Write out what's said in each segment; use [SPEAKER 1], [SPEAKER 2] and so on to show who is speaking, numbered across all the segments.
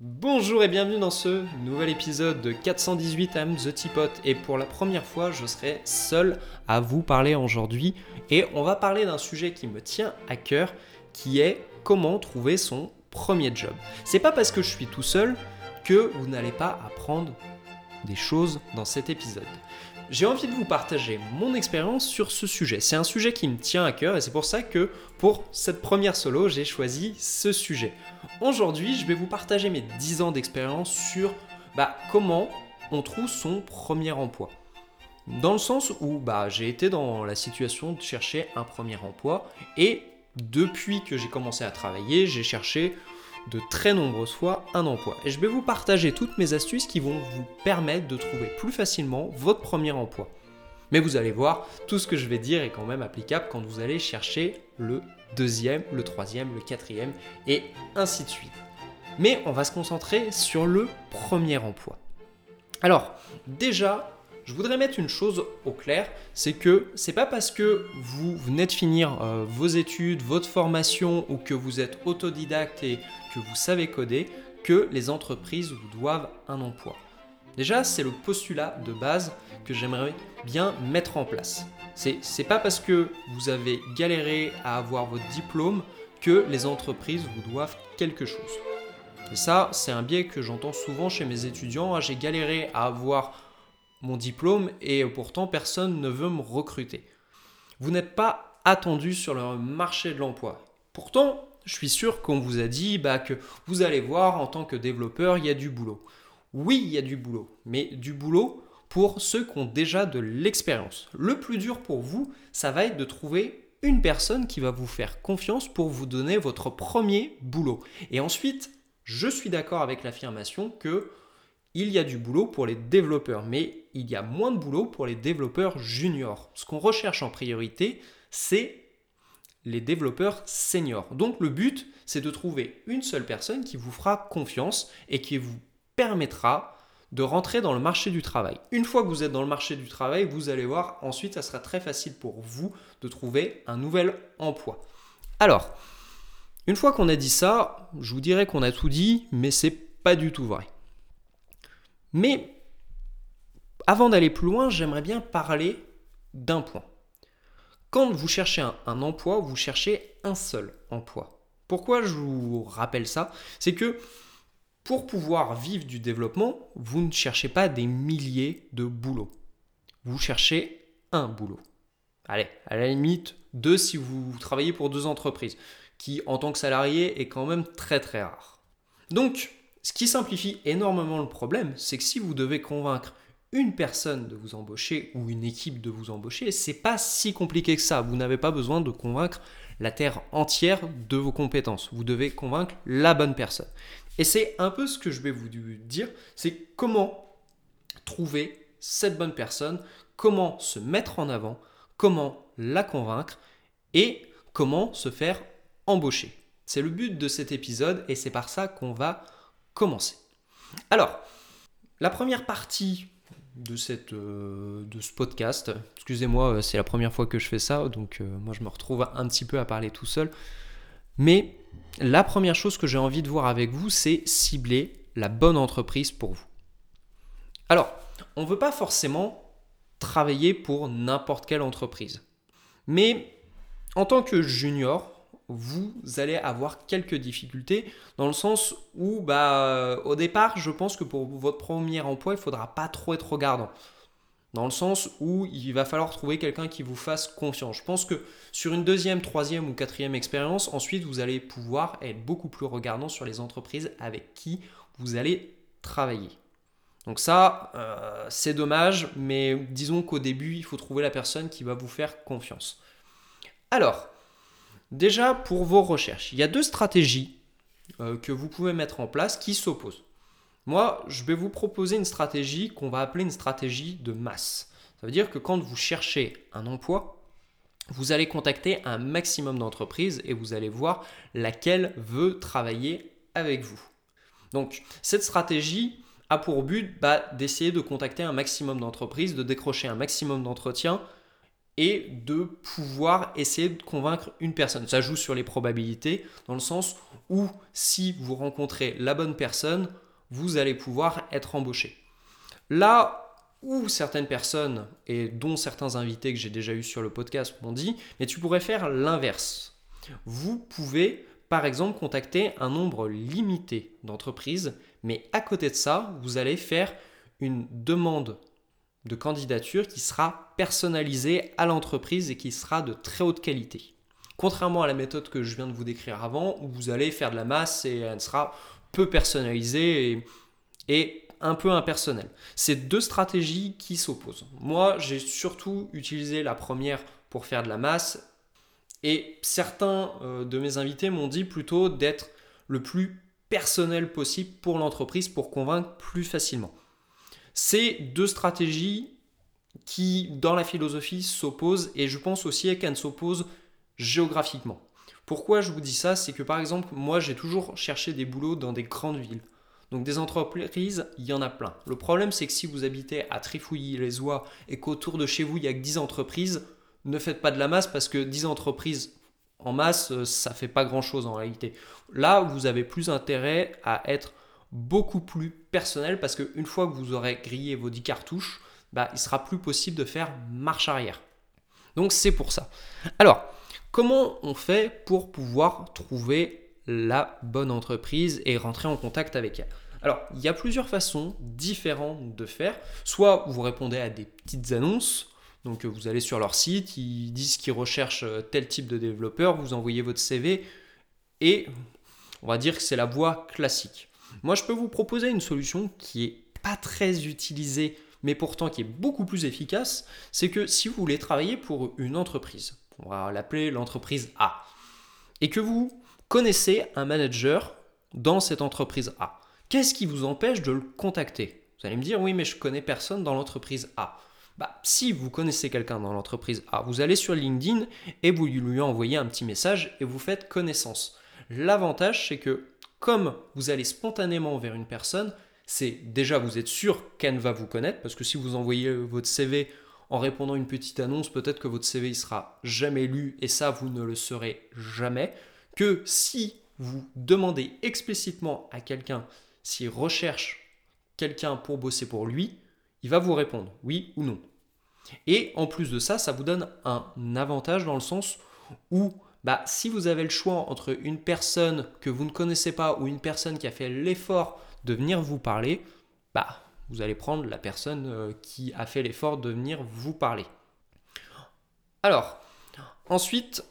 [SPEAKER 1] Bonjour et bienvenue dans ce nouvel épisode de 418 I'm The Teapot. Et pour la première fois je serai seul à vous parler aujourd'hui. Et on va parler d'un sujet qui me tient à cœur qui est comment trouver son premier job. C'est pas parce que je suis tout seul que vous n'allez pas apprendre des choses dans cet épisode j'ai envie de vous partager mon expérience sur ce sujet. C'est un sujet qui me tient à cœur et c'est pour ça que pour cette première solo, j'ai choisi ce sujet. Aujourd'hui, je vais vous partager mes 10 ans d'expérience sur bah, comment on trouve son premier emploi. Dans le sens où bah, j'ai été dans la situation de chercher un premier emploi et depuis que j'ai commencé à travailler, j'ai cherché de très nombreuses fois un emploi. Et je vais vous partager toutes mes astuces qui vont vous permettre de trouver plus facilement votre premier emploi. Mais vous allez voir, tout ce que je vais dire est quand même applicable quand vous allez chercher le deuxième, le troisième, le quatrième et ainsi de suite. Mais on va se concentrer sur le premier emploi. Alors, déjà, je voudrais mettre une chose au clair, c'est que c'est pas parce que vous venez de finir euh, vos études, votre formation ou que vous êtes autodidacte et que vous savez coder que les entreprises vous doivent un emploi. Déjà, c'est le postulat de base que j'aimerais bien mettre en place. C'est pas parce que vous avez galéré à avoir votre diplôme que les entreprises vous doivent quelque chose. Et ça, c'est un biais que j'entends souvent chez mes étudiants. Ah, j'ai galéré à avoir mon diplôme et pourtant personne ne veut me recruter. Vous n'êtes pas attendu sur le marché de l'emploi. Pourtant, je suis sûr qu'on vous a dit bah, que vous allez voir en tant que développeur, il y a du boulot. Oui, il y a du boulot, mais du boulot pour ceux qui ont déjà de l'expérience. Le plus dur pour vous, ça va être de trouver une personne qui va vous faire confiance pour vous donner votre premier boulot. Et ensuite, je suis d'accord avec l'affirmation que il y a du boulot pour les développeurs, mais il y a moins de boulot pour les développeurs juniors. Ce qu'on recherche en priorité, c'est les développeurs seniors. Donc le but, c'est de trouver une seule personne qui vous fera confiance et qui vous permettra de rentrer dans le marché du travail. Une fois que vous êtes dans le marché du travail, vous allez voir, ensuite, ça sera très facile pour vous de trouver un nouvel emploi. Alors, une fois qu'on a dit ça, je vous dirais qu'on a tout dit, mais c'est pas du tout vrai. Mais avant d'aller plus loin, j'aimerais bien parler d'un point. Quand vous cherchez un, emploi, vous cherchez un seul emploi. Pourquoi je vous rappelle ça? C'est que pour pouvoir vivre du développement, vous ne cherchez pas des milliers de boulots. Vous cherchez un boulot. Allez, à la limite, deux si vous travaillez pour deux entreprises, qui en tant que salarié est quand même très très rare. Donc, ce qui simplifie énormément le problème, c'est que si vous devez convaincre une personne de vous embaucher ou une équipe de vous embaucher, c'est pas si compliqué que ça. Vous n'avez pas besoin de convaincre la terre entière de vos compétences. Vous devez convaincre la bonne personne. Et c'est un peu ce que je vais vous dire, c'est comment trouver cette bonne personne, comment se mettre en avant, comment la convaincre et comment se faire embaucher. C'est le but de cet épisode et c'est par ça qu'on va commencer. Alors, la première partie de, cette, euh, de ce podcast, excusez-moi, euh, c'est la première fois que je fais ça, donc euh, moi je me retrouve un petit peu à parler tout seul. Mais la première chose que j'ai envie de voir avec vous, c'est cibler la bonne entreprise pour vous. Alors, on ne veut pas forcément travailler pour n'importe quelle entreprise. Mais en tant que junior, vous allez avoir quelques difficultés dans le sens où bah, au départ je pense que pour votre premier emploi il faudra pas trop être regardant dans le sens où il va falloir trouver quelqu'un qui vous fasse confiance. Je pense que sur une deuxième, troisième ou quatrième expérience, ensuite vous allez pouvoir être beaucoup plus regardant sur les entreprises avec qui vous allez travailler. Donc ça, euh, c'est dommage, mais disons qu'au début, il faut trouver la personne qui va vous faire confiance. Alors, Déjà, pour vos recherches, il y a deux stratégies euh, que vous pouvez mettre en place qui s'opposent. Moi, je vais vous proposer une stratégie qu'on va appeler une stratégie de masse. Ça veut dire que quand vous cherchez un emploi, vous allez contacter un maximum d'entreprises et vous allez voir laquelle veut travailler avec vous. Donc, cette stratégie a pour but bah, d'essayer de contacter un maximum d'entreprises, de décrocher un maximum d'entretiens et de pouvoir essayer de convaincre une personne. Ça joue sur les probabilités, dans le sens où si vous rencontrez la bonne personne, vous allez pouvoir être embauché. Là où certaines personnes, et dont certains invités que j'ai déjà eu sur le podcast m'ont dit, mais tu pourrais faire l'inverse. Vous pouvez, par exemple, contacter un nombre limité d'entreprises, mais à côté de ça, vous allez faire une demande de candidature qui sera personnalisée à l'entreprise et qui sera de très haute qualité. Contrairement à la méthode que je viens de vous décrire avant, où vous allez faire de la masse et elle sera peu personnalisée et, un peu impersonnelle. C'est deux stratégies qui s'opposent. Moi, j'ai surtout utilisé la première pour faire de la masse et certains euh, de mes invités m'ont dit plutôt d'être le plus personnel possible pour l'entreprise pour convaincre plus facilement. C'est deux stratégies qui, dans la philosophie, s'opposent et je pense aussi qu'elles s'opposent géographiquement. Pourquoi je vous dis ça? C'est que par exemple, moi j'ai toujours cherché des boulots dans des grandes villes. Donc des entreprises, il y en a plein. Le problème c'est que si vous habitez à Trifouilly-les-Oies et qu'autour de chez vous il y a que 10 entreprises, ne faites pas de la masse parce que 10 entreprises en masse, euh, ça fait pas grand chose en réalité. Là, vous avez plus intérêt à être beaucoup plus personnel parce qu'une fois que vous aurez grillé vos 10 cartouches, bah, il sera plus possible de faire marche arrière. Donc c'est pour ça. Alors, comment on fait pour pouvoir trouver la bonne entreprise et rentrer en contact avec elle? Alors, il y a plusieurs façons différentes de faire. Soit vous répondez à des petites annonces, donc vous allez sur leur site, ils disent qu'ils recherchent tel type de développeur, vous envoyez votre CV et on va dire que c'est la voie classique. Moi, je peux vous proposer une solution qui est pas très utilisée, mais pourtant qui est beaucoup plus efficace. C'est que si vous voulez travailler pour une entreprise, on va l'appeler l'entreprise A, et que vous connaissez un manager dans cette entreprise A, qu'est-ce qui vous empêche de le contacter? Vous allez me dire, oui, mais je connais personne dans l'entreprise A. Bah, si vous connaissez quelqu'un dans l'entreprise A, vous allez sur LinkedIn et vous lui envoyez un petit message et vous faites connaissance. L'avantage, c'est que comme vous allez spontanément vers une personne, c'est déjà vous êtes sûr qu'elle va vous connaître, parce que si vous envoyez votre CV en répondant à une petite annonce, peut-être que votre CV ne sera jamais lu, et ça, vous ne le saurez jamais, que si vous demandez explicitement à quelqu'un s'il recherche quelqu'un pour bosser pour lui, il va vous répondre oui ou non. Et en plus de ça, ça vous donne un avantage dans le sens où bah, si vous avez le choix entre une personne que vous ne connaissez pas ou une personne qui a fait l'effort de venir vous parler, bah, vous allez prendre la personne euh, qui a fait l'effort de venir vous parler. Alors, ensuite,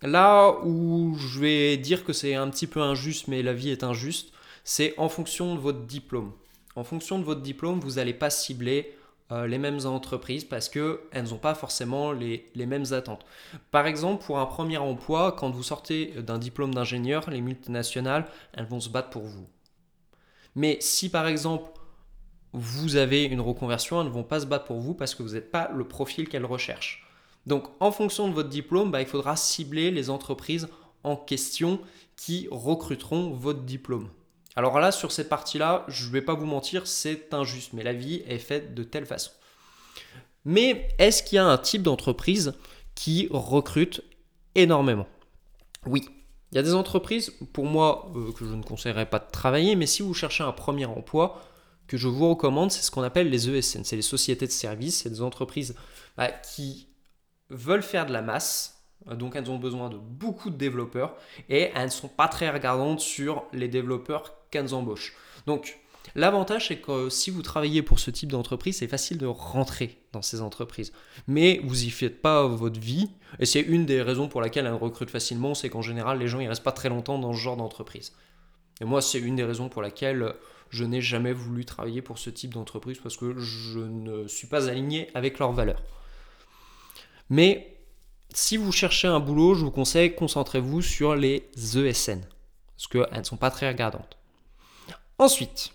[SPEAKER 1] là où je vais dire que c'est un petit peu injuste, mais la vie est injuste, c'est en fonction de votre diplôme. En fonction de votre diplôme, vous n'allez pas cibler euh, les mêmes entreprises parce qu'elles n'ont pas forcément les, mêmes attentes. Par exemple, pour un premier emploi, quand vous sortez d'un diplôme d'ingénieur, les multinationales, elles vont se battre pour vous. Mais si par exemple, vous avez une reconversion, elles ne vont pas se battre pour vous parce que vous n'êtes pas le profil qu'elles recherchent. Donc en fonction de votre diplôme, bah, il faudra cibler les entreprises en question qui recruteront votre diplôme. Alors là, sur cette partie-là, je ne vais pas vous mentir, c'est injuste, mais la vie est faite de telle façon. Mais est-ce qu'il y a un type d'entreprise qui recrute énormément? Oui. Il y a des entreprises, pour moi, euh, que je ne conseillerais pas de travailler, mais si vous cherchez un premier emploi, que je vous recommande, c'est ce qu'on appelle les ESN. C'est les sociétés de services, c'est des entreprises bah, qui veulent faire de la masse, donc elles ont besoin de beaucoup de développeurs et elles ne sont pas très regardantes sur les développeurs Donc l'avantage c'est que si vous travaillez pour ce type d'entreprise, c'est facile de rentrer dans ces entreprises. Mais vous y faites pas votre vie et c'est une des raisons pour laquelle elles recrutent facilement, c'est qu'en général les gens ne restent pas très longtemps dans ce genre d'entreprise. Et moi c'est une des raisons pour laquelle je n'ai jamais voulu travailler pour ce type d'entreprise parce que je ne suis pas aligné avec leurs valeurs. Mais si vous cherchez un boulot, je vous conseille, concentrez-vous sur les ESN, parce qu'elles ne sont pas très regardantes. Ensuite,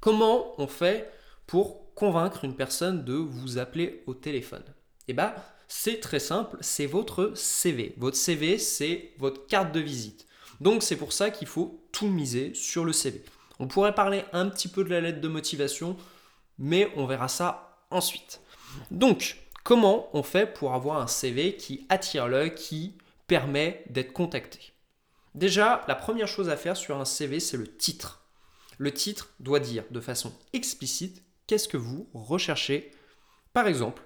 [SPEAKER 1] comment on fait pour convaincre une personne de vous appeler au téléphone? Eh bien, c'est très simple, c'est votre CV. Votre CV, c'est votre carte de visite. Donc c'est pour ça qu'il faut tout miser sur le CV. On pourrait parler un petit peu de la lettre de motivation, mais on verra ça ensuite. Donc, Comment on fait pour avoir un CV qui attire l'œil, qui permet d'être contacté? Déjà, la première chose à faire sur un CV, c'est le titre. Le titre doit dire de façon explicite qu'est-ce que vous recherchez. Par exemple,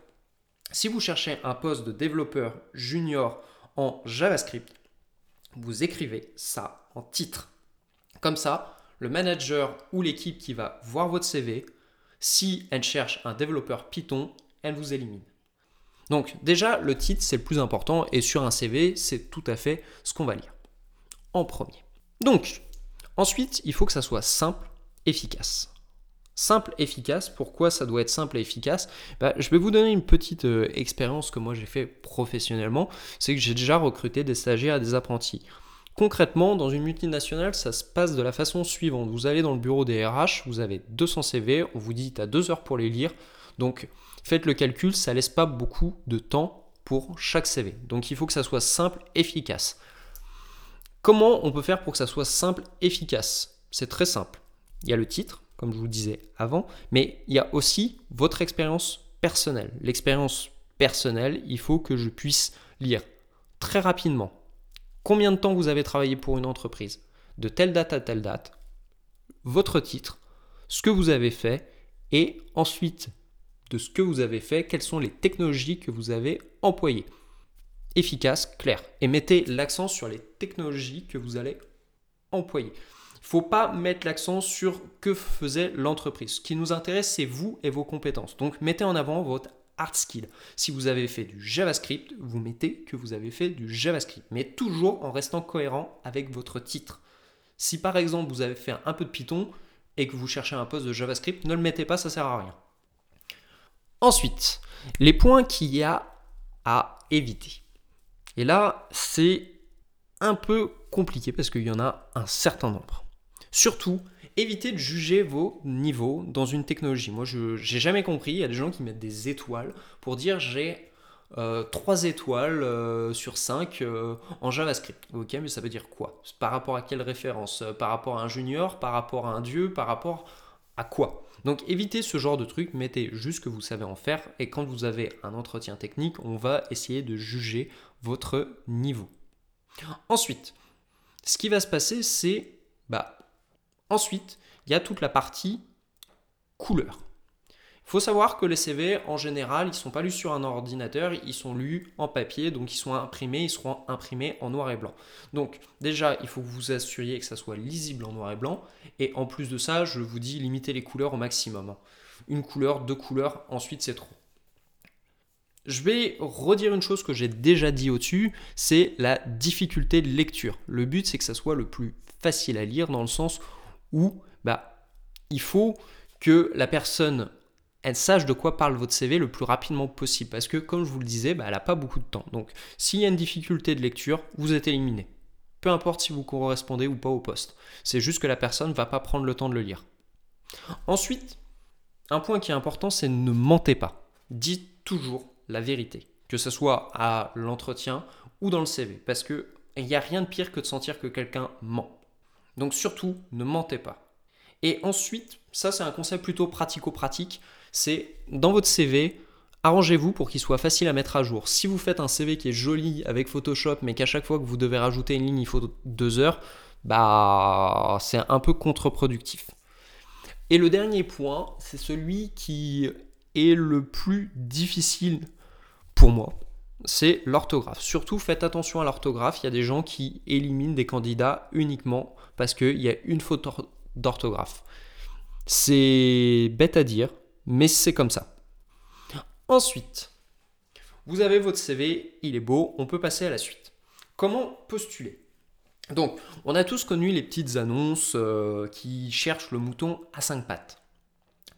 [SPEAKER 1] si vous cherchez un poste de développeur junior en JavaScript, vous écrivez ça en titre. Comme ça, le manager ou l'équipe qui va voir votre CV, si elle cherche un développeur Python, elle vous élimine. Donc déjà, le titre, c'est le plus important et sur un CV, c'est tout à fait ce qu'on va lire en premier. Donc, ensuite, il faut que ça soit simple, efficace. Simple, efficace, pourquoi ça doit être simple et efficace? Bah, Je vais vous donner une petite euh, expérience que moi j'ai fait professionnellement, c'est que j'ai déjà recruté des stagiaires et des apprentis. Concrètement, dans une multinationale, ça se passe de la façon suivante. Vous allez dans le bureau des RH, vous avez 200 CV, on vous dit tu as deux heures pour les lire. Donc faites le calcul, ça laisse pas beaucoup de temps pour chaque CV. Donc il faut que ça soit simple, efficace. Comment on peut faire pour que ça soit simple, efficace? C'est très simple. Il y a le titre, comme je vous disais avant, mais il y a aussi votre expérience personnelle. L'expérience personnelle, il faut que je puisse lire très rapidement combien de temps vous avez travaillé pour une entreprise, de telle date à telle date, votre titre, ce que vous avez fait, et ensuite de ce que vous avez fait, quelles sont les technologies que vous avez employées. Efficace, clair. Et mettez l'accent sur les technologies que vous allez employer. Il ne faut pas mettre l'accent sur que faisait l'entreprise. Ce qui nous intéresse, c'est vous et vos compétences. Donc mettez en avant votre hard skill. Si vous avez fait du JavaScript, vous mettez que vous avez fait du JavaScript, mais toujours en restant cohérent avec votre titre. Si par exemple vous avez fait un peu de Python et que vous cherchez un poste de JavaScript, ne le mettez pas, ça sert à rien. Ensuite, les points qu'il y a à éviter. Et là, c'est un peu compliqué parce qu'il y en a un certain nombre. Surtout, évitez de juger vos niveaux dans une technologie. Moi, je n'ai jamais compris. Il y a des gens qui mettent des étoiles pour dire j'ai euh, 3 étoiles euh, sur 5 euh, en JavaScript. Ok, mais ça veut dire quoi? Par rapport à quelle référence? Par rapport à un junior? Par rapport à un dieu? Par rapport à quoi? Donc évitez ce genre de truc, mettez juste ce que vous savez en faire et quand vous avez un entretien technique, on va essayer de juger votre niveau. Ensuite, ce qui va se passer, c'est bah, Ensuite, il y a toute la partie couleur. Faut savoir que les CV, en général, ils ne sont pas lus sur un ordinateur, ils sont lus en papier, donc ils sont imprimés, ils seront imprimés en noir et blanc. Donc déjà, il faut que vous assuriez que ça soit lisible en noir et blanc. Et en plus de ça, je vous dis, limitez les couleurs au maximum. Une couleur, deux couleurs, ensuite c'est trop. Je vais redire une chose que j'ai déjà dit au-dessus, c'est la difficulté de lecture. Le but, c'est que ça soit le plus facile à lire dans le sens où bah, il faut que la personne elle sache de quoi parle votre CV le plus rapidement possible. Parce que, comme je vous le disais, bah, elle n'a pas beaucoup de temps. Donc, s'il y a une difficulté de lecture, vous êtes éliminé. Peu importe si vous correspondez ou pas au poste. C'est juste que la personne ne va pas prendre le temps de le lire. Ensuite, un point qui est important, c'est ne mentez pas. Dites toujours la vérité. Que ce soit à l'entretien ou dans le CV. Parce qu'il n'y a rien de pire que de sentir que quelqu'un ment. Donc surtout, ne mentez pas. Et ensuite, ça c'est un concept plutôt pratico-pratique, c'est dans votre CV, arrangez-vous pour qu'il soit facile à mettre à jour. Si vous faites un CV qui est joli avec Photoshop, mais qu'à chaque fois que vous devez rajouter une ligne, il faut deux heures, bah c'est un peu contre-productif. Et le dernier point, c'est celui qui est le plus difficile pour moi c'est l'orthographe. Surtout faites attention à l'orthographe, il y a des gens qui éliminent des candidats uniquement parce qu'il y a une faute d'orthographe. C'est bête à dire, mais c'est comme ça. Ensuite, vous avez votre CV, il est beau, on peut passer à la suite. Comment postuler? Donc, on a tous connu les petites annonces euh, qui cherchent le mouton à cinq pattes.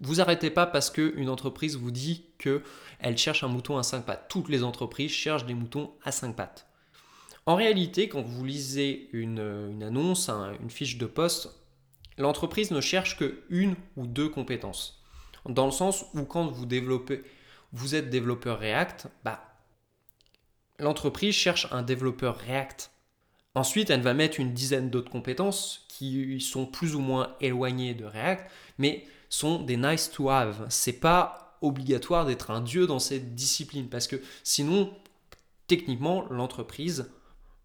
[SPEAKER 1] Vous arrêtez pas parce qu'une entreprise vous dit qu'elle cherche un mouton à 5 pattes. Toutes les entreprises cherchent des moutons à 5 pattes. En réalité, quand vous lisez une, annonce, une fiche de poste, l'entreprise ne cherche que une ou deux compétences. Dans le sens où quand vous êtes développeur React, bah, l'entreprise cherche un développeur React. Ensuite, elle va mettre une dizaine d'autres compétences qui sont plus ou moins éloignées de React, mais sont des nice to have. C'est pas obligatoire d'être un dieu dans cette discipline parce que sinon, techniquement, l'entreprise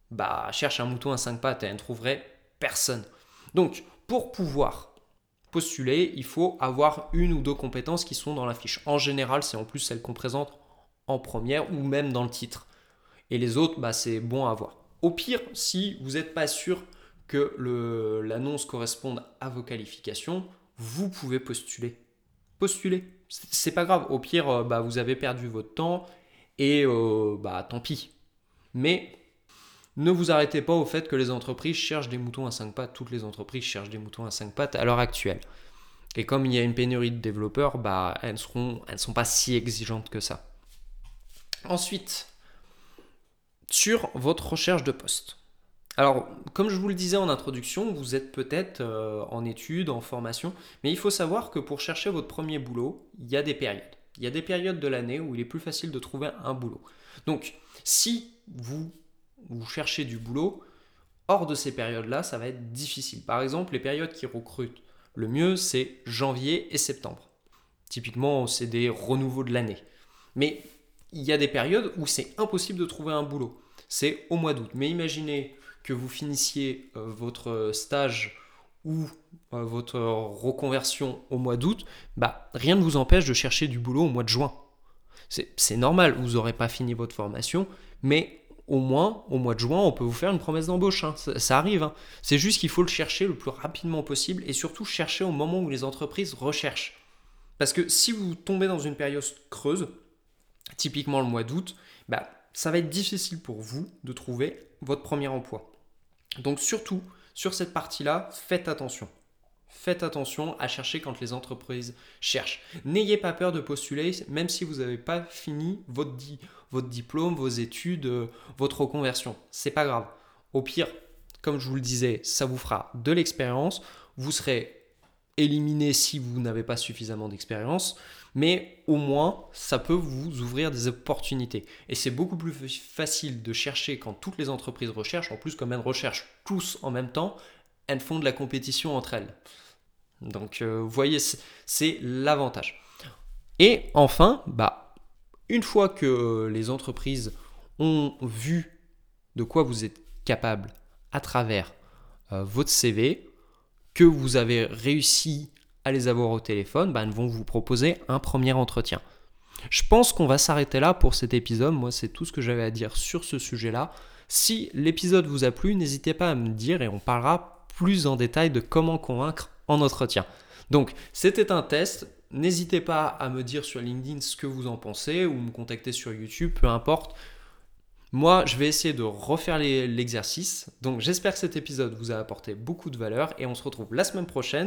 [SPEAKER 1] bah, cherche un mouton à cinq pattes et elle ne trouverait personne. Donc, pour pouvoir postuler, il faut avoir une ou deux compétences qui sont dans la fiche. En général, c'est en plus celles qu'on présente en première ou même dans le titre. Et les autres, bah, c'est bon à avoir. Au pire, si vous n'êtes pas sûr que l'annonce corresponde à vos qualifications, vous pouvez postuler. Postuler. C'est pas grave. Au pire, euh, bah, vous avez perdu votre temps et euh, bah, tant pis. Mais ne vous arrêtez pas au fait que les entreprises cherchent des moutons à 5 pattes. Toutes les entreprises cherchent des moutons à 5 pattes à l'heure actuelle. Et comme il y a une pénurie de développeurs, bah, elles, ne sont pas si exigeantes que ça. Ensuite, sur votre recherche de poste. Alors, comme je vous le disais en introduction, vous êtes peut-être euh, en études, en formation, mais il faut savoir que pour chercher votre premier boulot, il y a des périodes. Il y a des périodes de l'année où il est plus facile de trouver un boulot. Donc, si vous, vous cherchez du boulot, hors de ces périodes-là, ça va être difficile. Par exemple, les périodes qui recrutent le mieux, c'est janvier et septembre. Typiquement, c'est des renouveaux de l'année. Mais il y a des périodes où c'est impossible de trouver un boulot. C'est au mois d'août. Mais imaginez que vous finissiez euh, votre stage ou euh, votre reconversion au mois d'août, bah, rien ne vous empêche de chercher du boulot au mois de juin. C'est normal, vous n'aurez pas fini votre formation, mais au moins, au mois de juin, on peut vous faire une promesse d'embauche. Hein. Ça, arrive. Hein. C'est juste qu'il faut le chercher le plus rapidement possible et surtout chercher au moment où les entreprises recherchent. Parce que si vous tombez dans une période creuse, typiquement le mois d'août, bah, ça va être difficile pour vous de trouver votre premier emploi. Donc surtout, sur cette partie-là, faites attention. Faites attention à chercher quand les entreprises cherchent. N'ayez pas peur de postuler, même si vous n'avez pas fini votre, votre, diplôme, vos études, euh, votre reconversion. C'est pas grave. Au pire, comme je vous le disais, ça vous fera de l'expérience. Vous serez éliminé si vous n'avez pas suffisamment d'expérience mais au moins ça peut vous ouvrir des opportunités. Et c'est beaucoup plus facile de chercher quand toutes les entreprises recherchent, en plus comme elles recherchent tous en même temps, elles font de la compétition entre elles. Donc euh, vous voyez, c'est l'avantage. Et enfin, bah, une fois que les entreprises ont vu de quoi vous êtes capable à travers euh, votre CV, que vous avez réussi à les avoir au téléphone, ben, elles vont vous proposer un premier entretien. Je pense qu'on va s'arrêter là pour cet épisode. Moi, c'est tout ce que j'avais à dire sur ce sujet-là. Si l'épisode vous a plu, n'hésitez pas à me dire et on parlera plus en détail de comment convaincre en entretien. Donc, c'était un test. N'hésitez pas à me dire sur LinkedIn ce que vous en pensez ou me contacter sur YouTube, peu importe. Moi, je vais essayer de refaire l'exercice. Donc, j'espère que cet épisode vous a apporté beaucoup de valeur et on se retrouve la semaine prochaine